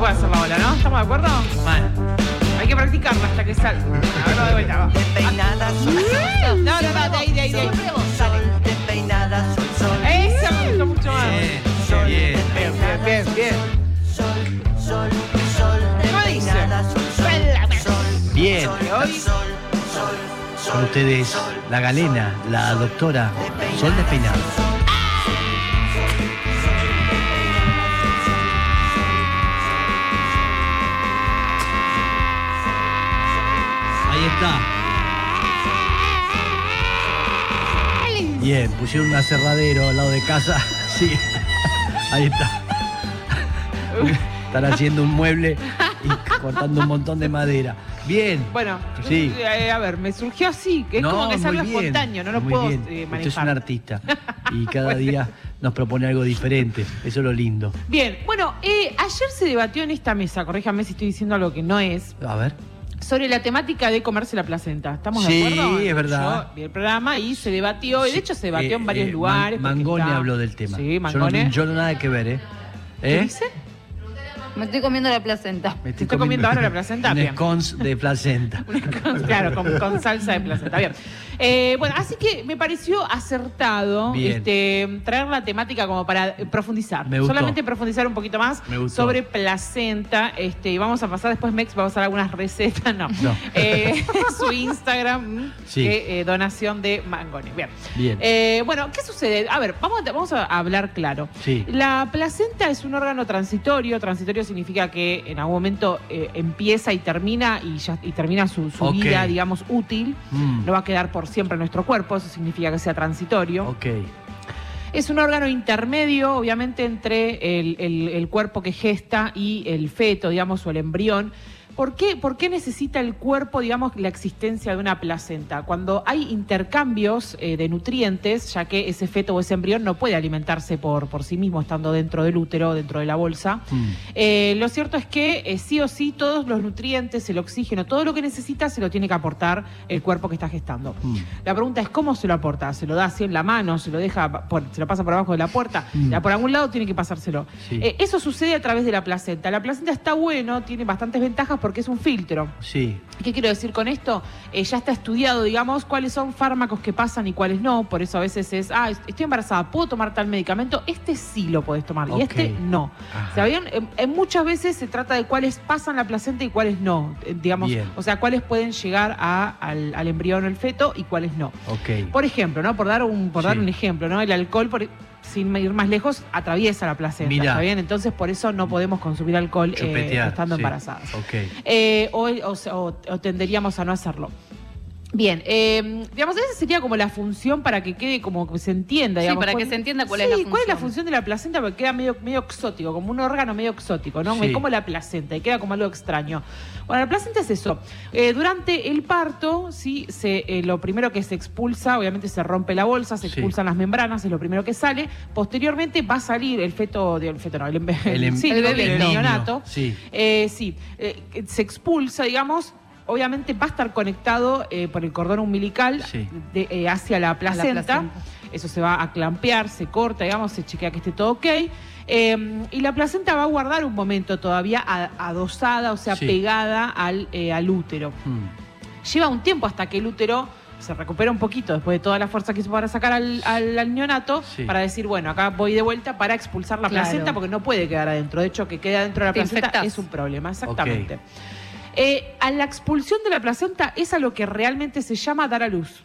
puede hacer la ola, ¿no? ¿Estamos de acuerdo? Mal. Hay que practicarla hasta que salga. A ver, de vuelta, va. Despeinada sol, sol. No, no, no, de ahí, de ahí, de ahí. Despeinada sol, sol. Esa me gustó mucho más. Bien, bien. Bien, bien, bien, bien. Sol, sol, sol. Sol, sol. Sol, Bien. sol, Hoy- sol, sol, Con sol. ustedes, la galena, la doctora Sol Despeinada. Está. Bien, pusieron un aserradero al lado de casa. Sí. Ahí está. Están haciendo un mueble y cortando un montón de madera. Bien. Bueno, Sí. eh, a ver, me surgió así, que es como que es muy algo bien, espontáneo, no lo muy puedo bien. eh, Usted es un manejar. artista y cada día nos propone algo diferente. Eso es lo lindo. Bien, bueno, eh, ayer se debatió en esta mesa, corríjame si estoy diciendo algo que no es, A ver. Sobre la temática de comerse la placenta. ¿Estamos Sí, de acuerdo? es verdad. Yo vi el programa y se debatió, y de hecho se debatió Eh, en varios eh, lugares. Man- Mangone está- habló del tema. Sí, Yo Mangone. no, yo no nada que ver, ¿eh? ¿Qué ¿Eh? dice? Me estoy comiendo la placenta. Me ¿Te está comiendo ahora la placenta? Un Bien. scones de placenta. claro, con, con salsa de placenta. Bien. Eh, bueno, así que me pareció acertado Bien. este, traer la temática como para profundizar. Me gustó. Solamente profundizar un poquito más Me gustó. sobre placenta. Este, y vamos a pasar después, Mex, vamos a dar algunas recetas. No. No. Eh, su Instagram, Sí. que, eh, donación de Mangoni. Bien. Bien. Eh, bueno, ¿qué sucede? A ver, vamos a, vamos a hablar claro. Sí. La placenta es un órgano transitorio. Transitorio significa que en algún momento eh, empieza y termina y, ya, y termina su, vida, digamos, útil. Mm, No va a quedar por siempre en nuestro cuerpo, eso significa que sea transitorio. ok. Es un órgano intermedio, obviamente, entre el, el- el cuerpo que gesta y el feto, digamos, o el embrión. ¿Por qué, ¿Por qué necesita el cuerpo, digamos, la existencia de una placenta? Cuando hay intercambios eh, de nutrientes, ya que ese feto o ese embrión no puede alimentarse por, por sí mismo estando dentro del útero, dentro de la bolsa, Mm, eh, lo cierto es que eh, sí o sí todos los nutrientes, el oxígeno, todo lo que necesita se lo tiene que aportar el cuerpo que está gestando. mm. La pregunta es cómo se lo aporta. ¿Se lo da así en la mano? ¿Se lo deja por- se lo pasa por abajo de la puerta? Mm. Ya por algún lado tiene que pasárselo. Sí. Eso sucede a través de la placenta. La placenta está bueno, tiene bastantes ventajas porque es un filtro. Sí. ¿Qué quiero decir con esto? Eh, ya está estudiado, digamos, cuáles son fármacos que pasan y cuáles no. Por eso a veces es, ah, estoy embarazada, ¿puedo tomar tal medicamento? Este sí lo podés tomar y este no. ¿Sabían? En, en muchas veces se trata de cuáles pasan la placenta y cuáles no. Eh, digamos, Bien. o sea, cuáles pueden llegar a- al, al embrión o el feto y cuáles no. Ok. Por ejemplo, ¿no? Por dar un, por dar un ejemplo, ¿no? El alcohol, por- sin ir más lejos, atraviesa la placenta. Mirá. ¿Está bien? Entonces, por eso no podemos consumir alcohol eh, estando sí. embarazadas. Ok. Eh, o, o- o- o tenderíamos a no hacerlo. Bien, eh, digamos, esa sería como la función para que quede como que se entienda, Sí, digamos. para que se entienda cuál Sí, es la ¿cuál es la función? función de la placenta? Porque queda medio, medio exótico, como un órgano medio exótico, ¿no? Sí. Como la placenta, y queda como algo extraño. Bueno, la placenta es eso. Eh, durante el parto, sí, se, eh, lo primero que se expulsa, obviamente se rompe la bolsa, se Sí. expulsan las membranas, es lo primero que sale. Posteriormente va a salir el feto, el feto no, el, em- El, em- sí, el bebé, el neonato. Sí. Eh, sí, eh, se expulsa, digamos. Obviamente va a estar conectado eh, por el cordón umbilical Sí. de- eh, hacia la placenta. placenta. Eso se va a clampear, se corta, digamos, se chequea que esté todo ok. Eh, y la placenta va a guardar un momento todavía adosada, o sea, Sí. pegada al, eh, al útero. Mm, Lleva un tiempo hasta que el útero se recupera un poquito después de toda la fuerza que hizo para sacar al, al- al neonato, Sí. para decir, bueno, acá voy de vuelta para expulsar la Claro. placenta porque no puede quedar adentro. De hecho, que quede adentro de la Te placenta infectás. es un problema, exactamente. Eh, a la expulsión de la placenta es a lo que realmente se llama dar a luz.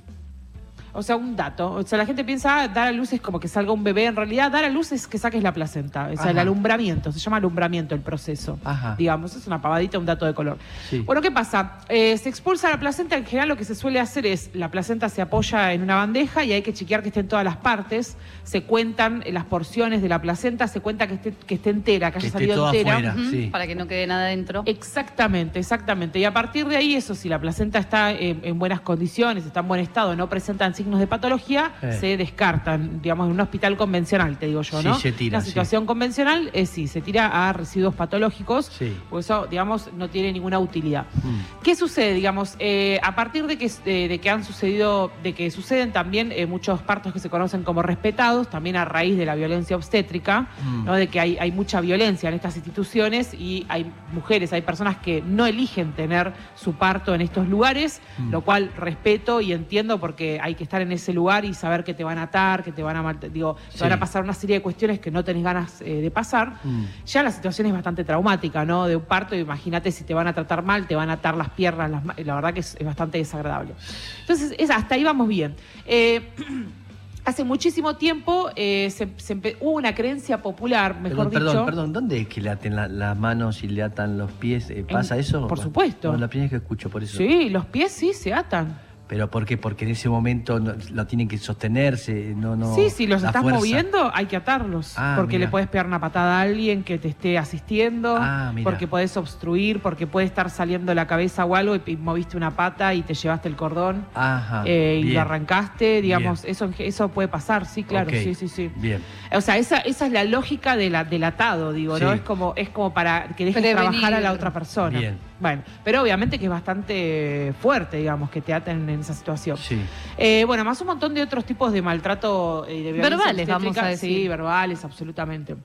O sea, un dato. O sea, la gente piensa, ah, dar a luz es como que salga un bebé. En realidad, dar a luz es que saques la placenta. O sea, el alumbramiento. Se llama alumbramiento el proceso. Ajá. Digamos, es una pavadita, un dato de color. Sí. Bueno, ¿qué pasa? Eh, se expulsa la placenta. En general, lo que se suele hacer es la placenta se apoya en una bandeja y hay que chequear que estén todas las partes. Se cuentan las porciones de la placenta, se cuenta que esté, que esté entera, que Que haya esté salido toda entera. afuera. Ujú, sí. Para que no quede nada dentro. Exactamente, exactamente. Y a partir de ahí, eso, si la placenta está en, en buenas condiciones, está en buen estado, no presentan signos signos de patología, Eh. se descartan, digamos, en un hospital convencional, te digo yo, Sí, ¿no? se tira, Una sí. situación convencional es sí, se tira a residuos patológicos, Sí. porque eso, digamos, no tiene ninguna utilidad. Mm. ¿Qué sucede, digamos? Eh, a partir de que, de que han sucedido, de que suceden también eh, muchos partos que se conocen como respetados, también a raíz de la violencia obstétrica, Mm. ¿no? de que hay, hay mucha violencia en estas instituciones y hay mujeres, hay personas que no eligen tener su parto en estos lugares, Mm. lo cual respeto y entiendo porque hay que estar en ese lugar y saber que te van a atar, que te van a, digo, te van a pasar una serie de cuestiones que no tenés ganas eh, de pasar Mm. ya la situación es bastante traumática, ¿no? De un parto, imagínate si te van a tratar mal, te van a atar las piernas, las la verdad que es, es bastante desagradable. Entonces, es, hasta ahí vamos bien. Eh, hace muchísimo tiempo eh, se, se hubo una creencia popular, mejor Perdón, dicho. perdón, perdón, ¿dónde es que le aten la- las manos y le atan los pies? Eh, ¿Pasa En- eso? por supuesto. No, la primera vez que escucho, por eso. Sí, los pies sí se atan. ¿Pero por qué? Porque en ese momento no- lo tienen que sostenerse, no, no... sí, si los estás fuerza. moviendo, hay que atarlos. Ah, porque le puedes pegar una patada a alguien que te esté asistiendo, Ah, porque puedes obstruir, porque puede estar saliendo la cabeza o algo y, y moviste una pata y te llevaste el cordón. Ajá, eh, y lo arrancaste, digamos, eso, eso puede pasar, sí, claro, sí, sí, sí. Bien. O sea, esa, esa es la lógica de la, del atado, digo, ¿no? Es como, es como para que dejes Prevenir. trabajar a la otra persona. Bien. Bueno, pero obviamente que es bastante fuerte, digamos, que te aten en esa situación. Sí. Eh, bueno, más un montón de otros tipos de maltrato eh, de violencia Verbales, vamos a decir. Sí, verbales, absolutamente.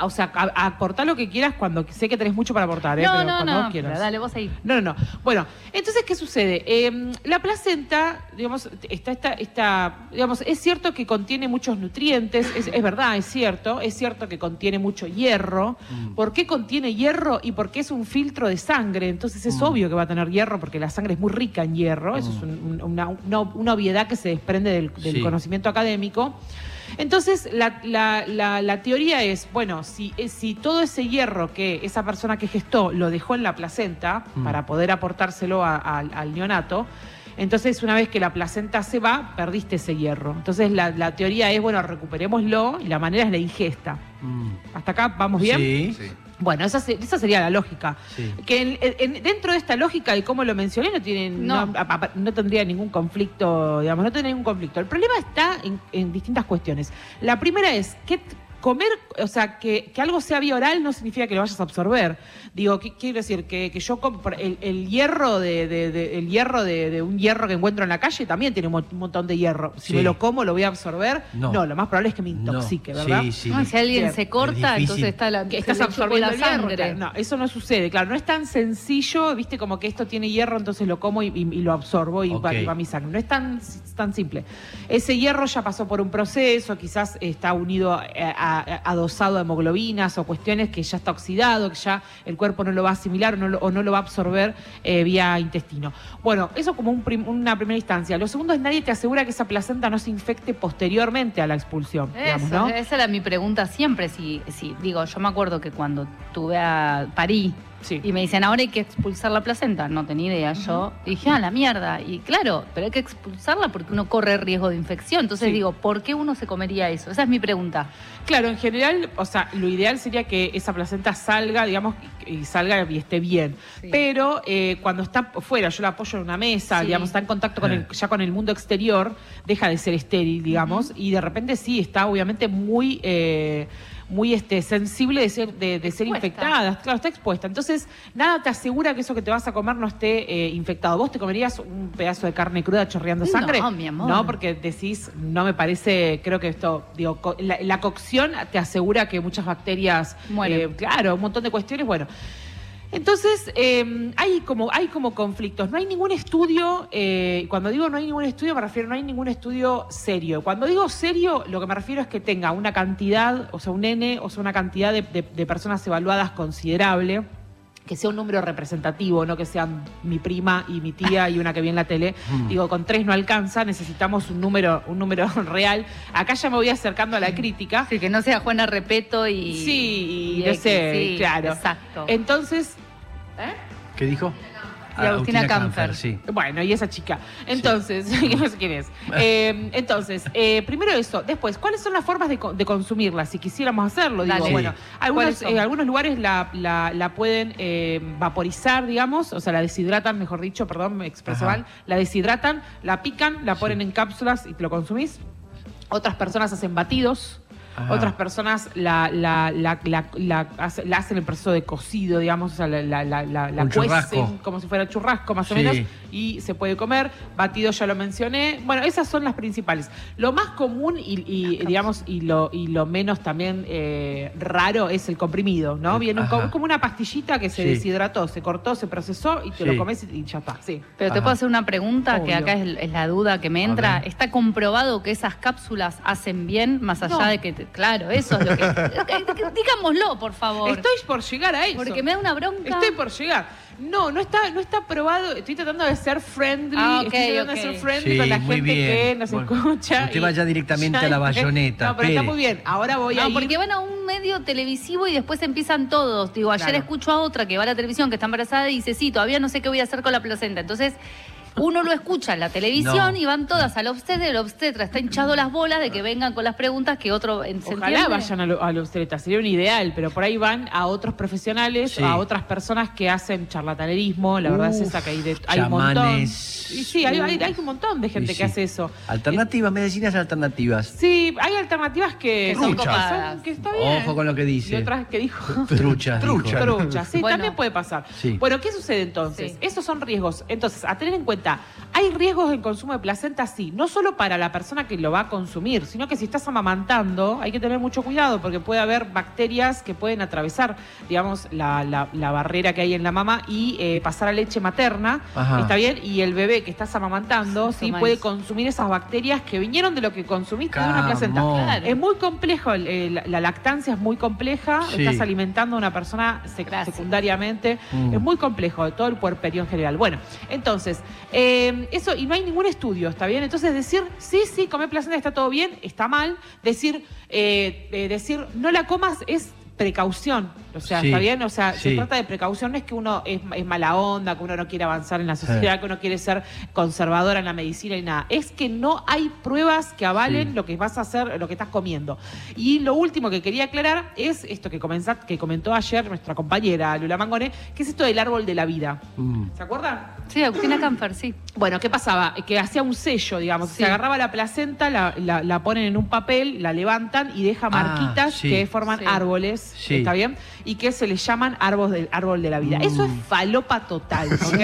O sea, a- aportar lo que quieras cuando sé que tenés mucho para aportar, ¿eh? No, pero no, cuando no. vos quieras. pero dale, vos ahí. No, no, no. Bueno, entonces, ¿qué sucede? Eh, la placenta, digamos, está, está, está, digamos, es cierto que contiene muchos nutrientes, es, es verdad, es cierto, es cierto que contiene mucho hierro. Mm. ¿Por qué contiene hierro? Y porque es un filtro de sangre, entonces es Mm. obvio que va a tener hierro porque la sangre es muy rica en hierro, eso es un- un- una, una- una obviedad que se desprende del, del Sí. conocimiento académico. Entonces, la, la- la- la teoría es, bueno, si, eh, si todo ese hierro que esa persona que gestó lo dejó en la placenta Mm. para poder aportárselo a- al- al neonato, entonces una vez que la placenta se va, perdiste ese hierro. Entonces, la, la teoría es, bueno, recuperémoslo y la manera es la ingesta. Mm. ¿Hasta acá vamos bien? Sí, Bueno, esa, se- esa sería la lógica. sí. Que en- en- dentro de esta lógica y como lo mencioné, no, tienen, no. No. a- a- no tendría ningún conflicto, digamos, no tendría ningún conflicto. El problema está en, en distintas cuestiones. La primera es que t- comer, o sea, que, que algo sea vía oral no significa que lo vayas a absorber. Digo, ¿qué quiero decir? Que, que yo el, el hierro de, de- de- el hierro de, de un hierro que encuentro en la calle también tiene un mo- un montón de hierro. Si Sí. me lo como, lo voy a absorber. No. No, lo más probable es que me No, intoxique, ¿verdad? Sí, sí. No, si alguien se corta, entonces está la, que estás absorbiendo la el hierro, sangre. claro. No, eso no sucede, claro, no es tan sencillo, viste, como que esto tiene hierro, entonces lo como y, y- y lo absorbo y, va, y va a mi sangre. No es tan, tan simple. Ese hierro ya pasó por un proceso, quizás está unido a, a- adosado a hemoglobinas o cuestiones que ya está oxidado, que ya el cuerpo no lo va a asimilar o no lo, o no lo va a absorber eh, vía intestino. Bueno, eso como un prim- una primera instancia. Lo segundo es nadie te asegura que esa placenta no se infecte posteriormente a la expulsión. digamos, Eso, ¿no? Esa era mi pregunta siempre. Si, si, digo, yo me acuerdo que cuando tuve a Parí Sí. y me dicen ahora hay que expulsar la placenta, no tenía idea yo. Dije, ah, la mierda. Y claro, pero hay que expulsarla porque uno corre riesgo de infección. Entonces Sí. digo, ¿por qué uno se comería eso? Esa es mi pregunta. Claro, en general, o sea, lo ideal sería que esa placenta salga, digamos, y salga y esté bien. Sí. Pero eh, cuando está fuera, yo la apoyo en una mesa, Sí. digamos, está en contacto con el, ya con el mundo exterior, deja de ser estéril, digamos, y de repente sí, está obviamente muy... eh, muy este, sensible de ser, de, de ser Expuesta. infectada, claro, está expuesta. Entonces, nada te asegura que eso que te vas a comer no esté eh, infectado. ¿Vos te comerías un pedazo de carne cruda chorreando No, sangre? mi amor. No, porque decís, no me parece, creo que esto, digo, co- la, la cocción te asegura que muchas bacterias, eh, claro, un montón de cuestiones, bueno. Entonces, eh, hay, como, hay como conflictos. No hay ningún estudio, eh, cuando digo no hay ningún estudio, me refiero no hay ningún estudio serio. Cuando digo serio, lo que me refiero es que tenga una cantidad, o sea, un N, o sea, una cantidad de, de- de personas evaluadas considerable que sea un número representativo, no que sean mi prima y mi tía y una que vi en la tele. Mm. Digo, con tres no alcanza, necesitamos un número, un número real. Acá ya me voy acercando a la crítica. Así que no sea Juana Repeto y. Sí, y no X, sé, sí, claro. Exacto. Entonces, ¿eh? ¿Qué dijo? Y Agustina Camfer. sí. Bueno, y esa chica. Entonces, no sé quién es. Eh, entonces, eh, primero eso. Después, ¿cuáles son las formas de, de consumirla? Si quisiéramos hacerlo, digo, Dale. bueno, Sí. algunos, en algunos lugares la, la- la pueden eh, vaporizar, digamos, o sea, la deshidratan, mejor dicho, perdón, me expresé mal, la deshidratan, la pican, la ponen en cápsulas y te lo consumís. Otras personas hacen batidos. Otras personas la, la, la, la, la hace- la hacen el proceso de cocido, digamos, o sea, la, la, la, la- la Un churrasco. cuecen como si fuera churrasco, más o menos, y se puede comer. Batido ya lo mencioné. Bueno, esas son las principales. Lo más común y, y, digamos, y lo, y lo menos también eh, raro es el comprimido, ¿no? Viene un como una pastillita que se Sí. deshidrató, se cortó, se procesó y te Sí. lo comes y, y ya está. Sí. Pero te Ajá. puedo hacer una pregunta que acá es, es la duda que me entra. ¿Está comprobado que esas cápsulas hacen bien más allá No. de que, te- claro, eso es lo que, digámoslo, por favor. Estoy por llegar a eso. Porque me da una bronca. Estoy por llegar. No, no está, no está probado. Estoy tratando de ser friendly. Ah, ok, estoy tratando ok. de ser friendly Sí, con la muy gente bien. que nos Bueno, escucha. usted y- vaya directamente a la bayoneta, No, pero está muy bien. Ahora voy a No, ir. porque van a un medio televisivo y después empiezan todos. Digo, ayer Claro. escucho a otra que va a la televisión, que está embarazada y dice, sí, todavía no sé qué voy a hacer con la placenta. Entonces, uno lo escucha en la televisión No. y van todas al obstetra, el obstetra está hinchado las bolas de que vengan con las preguntas que otro... ¿se Ojalá entiende? vayan a, lo- a los obstetra, sería un ideal, pero por ahí van a otros profesionales, Sí. a otras personas que hacen charlatanerismo, la verdad es esa que hay, de, hay un montón. chamanes. Y sí, hay, hay- hay un montón de gente Y que hace eso. Alternativas, medicinas alternativas. Sí, hay alternativas que, Que son que copadas. que está bien. Ojo con lo que Y dice. otras que dijo. Truchas. Trucha. dijo. Trucha, sí, Bueno. también puede pasar. Sí. Bueno, ¿qué sucede entonces? Sí. Esos son riesgos. Entonces, a tener en cuenta, hay riesgos en consumo de placenta, sí, no solo para la persona que lo va a consumir, sino que si estás amamantando, hay que tener mucho cuidado porque puede haber bacterias que pueden atravesar, digamos, la, la- la barrera que hay en la mama y eh, pasar a leche materna, Ajá. ¿está bien? Y el bebé que estás amamantando, sí, puede eso. consumir esas bacterias que vinieron de lo que consumiste de una placenta. Claro. Es muy complejo, el- la, la lactancia es muy compleja, Sí. estás alimentando a una persona sec- Gracias. secundariamente, Mm. es muy complejo, todo el puerperio en general. Bueno, entonces, eh, eso, y no hay ningún estudio, ¿está bien? Entonces decir, sí, sí, comer placenta está todo bien, está mal, decir, eh, eh, decir, no la comas es precaución, o sea, Sí, ¿está bien? O sea, se trata de precaución, no es que uno es, es mala onda, que uno no quiere avanzar en la sociedad, que uno quiere ser conservadora en la medicina y nada. Es que no hay pruebas que avalen Sí. lo que vas a hacer, lo que estás comiendo. Y lo último que quería aclarar es esto que, comenza- que comentó ayer nuestra compañera Lula Mangone, que es esto del árbol de la vida. Mm. ¿Se acuerdan? Sí, Agustina Camfer, sí. Bueno, ¿qué pasaba? Que hacía un sello, digamos. Sí. Se agarraba la placenta, la, la- la ponen en un papel, la levantan y deja Ah, marquitas sí. que forman Sí. Árboles, Sí. ¿está bien? Y que se les llaman árbol del, árbol de la vida. Eso es Mm. falopa total, ¿ok?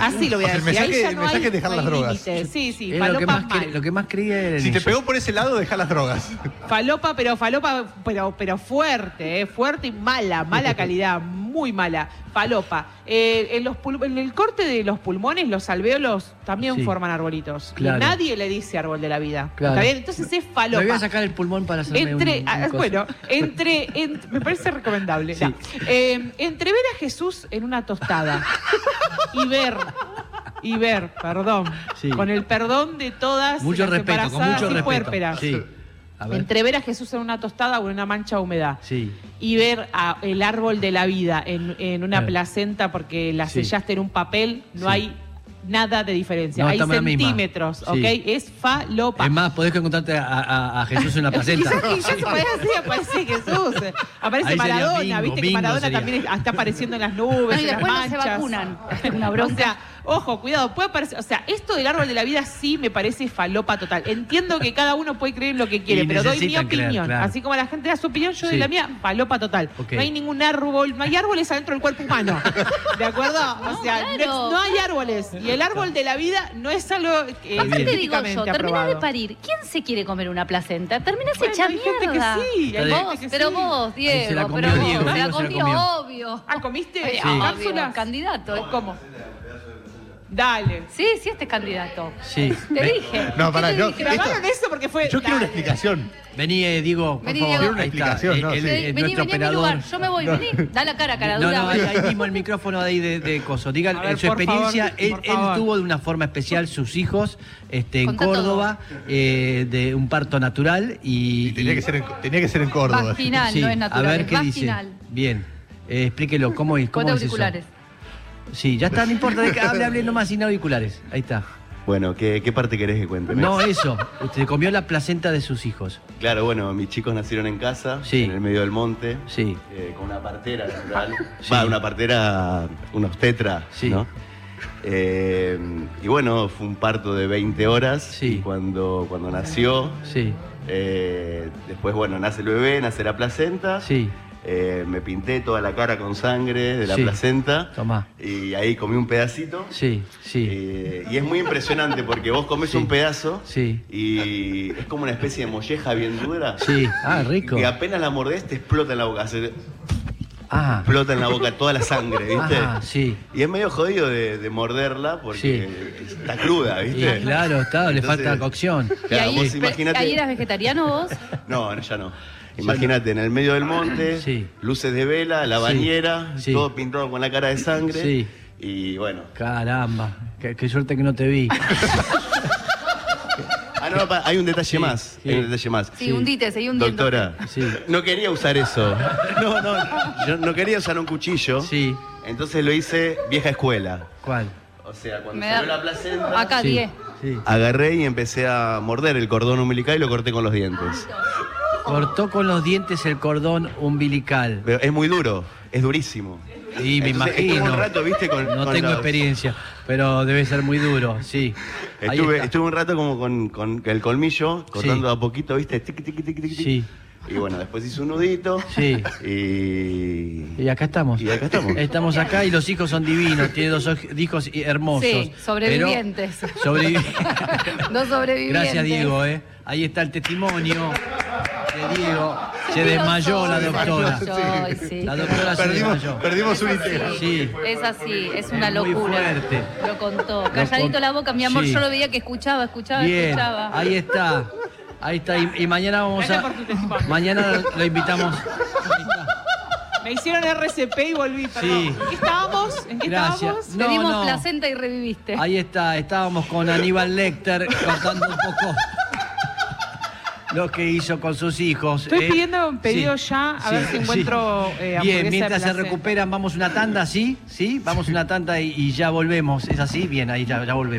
Así lo voy a O sea, el decir. Ahí mensaje- ya el no mensaje hay, es dejar no las drogas. límites. Sí, sí, Es lo que, falopa más mal. cre- lo que más creía era Si te eso. pegó por ese lado, deja las drogas. Falopa, pero falopa, pero, pero fuerte, ¿eh? fuerte y mala, mala calidad, muy mala. Falopa. Eh, en, los en el corte de los pulmones, los alvéolos también Sí. forman arbolitos. Claro. Y nadie le dice árbol de la vida. Claro. ¿Está bien? Entonces es Me falopa. voy a sacar el pulmón para hacerme Entre, un- un ah, bueno, entre, en- me parece recomendable. Sí. No. Eh, entre ver a Jesús en una tostada y ver, y ver, perdón, Sí. con el perdón de todas Mucho las respeto, con mucho y respeto. puérperas. Sí. A ver. Entre ver a Jesús en una tostada o en una mancha húmeda Sí. y ver a el árbol de la vida en, en una placenta porque la Sí. sellaste en un papel, no Sí. hay nada de diferencia. No, hay centímetros, Sí. ¿ok? Es falopa. Es más, podés encontrarte a, a- a Jesús en la placenta. Quizás, quizás se puede decir, aparece Jesús. Aparece Ahí Maradona, bingo, viste que Maradona sería. también está apareciendo en las nubes, No, y en las no se manchas. vacunan. Una bronca. O sea, ojo, cuidado, puede aparecer, o sea, esto del árbol de la vida sí me parece falopa total. Entiendo que cada uno puede creer en lo que quiere, Y pero doy mi opinión. claro. Así como la gente da su opinión, yo doy la mía, falopa total. No hay ningún árbol, no hay árboles adentro del cuerpo humano. ¿De acuerdo? O sea, claro. no, no hay árboles. Y el árbol de la vida no es algo eh, Aparte digo yo, terminás de parir. ¿Quién se quiere comer una placenta? Terminás Bueno, hecha hay gente que mierda. sí, hay vos, gente que pero sí. vos, Ahí se la Diego, comió pero vos, Diego, se la Diego se la comió, obvio. Ah, ¿comiste? Eh, Sí. ¿Cápsulas? candidato. ¿O ¿Cómo? Dale. Sí, sí, este es candidato. Sí. Te Ve- dije. No, ¿Qué pará, te yo- dije? Grabaron eso porque fue. Yo quiero una Dale. explicación. Vení, eh, Diego, por Vení, favor. Diego. Quiero una Ahí está. explicación, no, Eh, el- Vení, el- vení, nuestro vení a mi operador. lugar. Yo me voy, vení. Da la cara, cara No, dura. no, ahí, ahí mismo el micrófono de ahí de, de coso. Digan, A ver, en su por experiencia, favor, él, por él favor. tuvo de una forma especial sus hijos este, en Contá Córdoba, eh, de un parto natural y... Y tenía que ser en, tenía que ser en Córdoba. Vaginal, Sí, no es natural, a ver es qué vaginal. dice. Bien, eh, explíquelo, ¿cómo, es- cómo Ponte es eso? auriculares. Sí, ya está, no importa, de que hable, hable nomás sin auriculares. Ahí está. Bueno, ¿qué, qué parte querés que cuente? No, eso. Usted comió la placenta de sus hijos. Claro, bueno, mis chicos nacieron en casa, Sí. en el medio del monte, Sí. eh, con una partera natural. Sí. Va, una partera, una obstetra, Sí. ¿no? Eh, y bueno, fue un parto de 20 horas. Sí. Y cuando, cuando nació, Sí, eh, después, bueno, nace el bebé, nace la placenta. sí. Eh, me pinté toda la cara con sangre de la Sí. placenta. Tomá. Y ahí comí un pedacito. Sí, sí. Eh, y es muy impresionante porque vos comes Sí. un pedazo Sí. y es como una especie de molleja bien dura. Sí. Ah, rico. Que apenas la mordés te explota en la boca. Se Ah. explota en la boca toda la sangre, ¿viste? Ah, sí. Y es medio jodido de, de morderla porque está cruda, Y ¿viste? claro, está, le falta cocción. ¿Y Claro, ahí, vos imaginate- ahí eras vegetariano vos? No, no, ya no. Imagínate, en el medio del monte, Sí. luces de vela, la bañera, Sí. todo pintado con la cara de sangre. Sí. Y bueno. Caramba, qué, qué suerte que no te vi. Ah, no, pa- hay un detalle Sí, más. sí. Hay un detalle más. Sí, hundite, seguí hundiendo. Doctora, Sí. no quería usar eso. No, no, yo no quería usar un cuchillo. Sí. Entonces lo hice vieja escuela. ¿Cuál? O sea, cuando Me salió da- la placenta, Acá Sí, 10. sí. agarré y empecé a morder el cordón umbilical y lo corté con los dientes. Cortó con los dientes el cordón umbilical. Pero es muy duro, es durísimo. Y me Entonces, imagino. estuve un rato, ¿viste? Con- no con tengo los- experiencia, pero debe ser muy duro, sí. Estuve, un rato como con, con el colmillo, cortando a poquito, ¿viste? Tiqui, tiqui, tiqui. Sí. Y bueno, después hice un nudito. Sí. Y. Y acá estamos. Y acá estamos. Estamos acá y los hicos son divinos. Tiene dos hijos hermosos. Sí, sobrevivientes. Pero- sobrevi- Dos sobrevivientes. Gracias, Diego. ¿eh? Ahí está el testimonio Diego. Se desmayó la doctora. La doctora se Perdimos, desmayó. perdimos un intero. Sí. Es así, es una Es muy locura. fuerte. Lo contó. Calladito la boca, mi amor, Sí. yo lo veía que escuchaba, escuchaba, Bien, escuchaba. ahí está. Ahí está. Y, y mañana vamos Gracias a. por tu testimonio. Mañana lo invitamos. Me hicieron RCP y volví, perdón. Sí. ¿En qué estábamos? ¿En qué Gracias. estábamos? No, Te dimos no. placenta y reviviste. Ahí está, estábamos con Aníbal Lecter contando un poco lo que hizo con sus hijos. Estoy eh. pidiendo un pedido ya, a ver si encuentro, eh, hamburguesa Bien, mientras se recuperan, vamos una tanda, ¿sí? ¿Sí? Vamos una tanda y, y ya volvemos. ¿Es así? Bien, ahí ya, ya volvemos.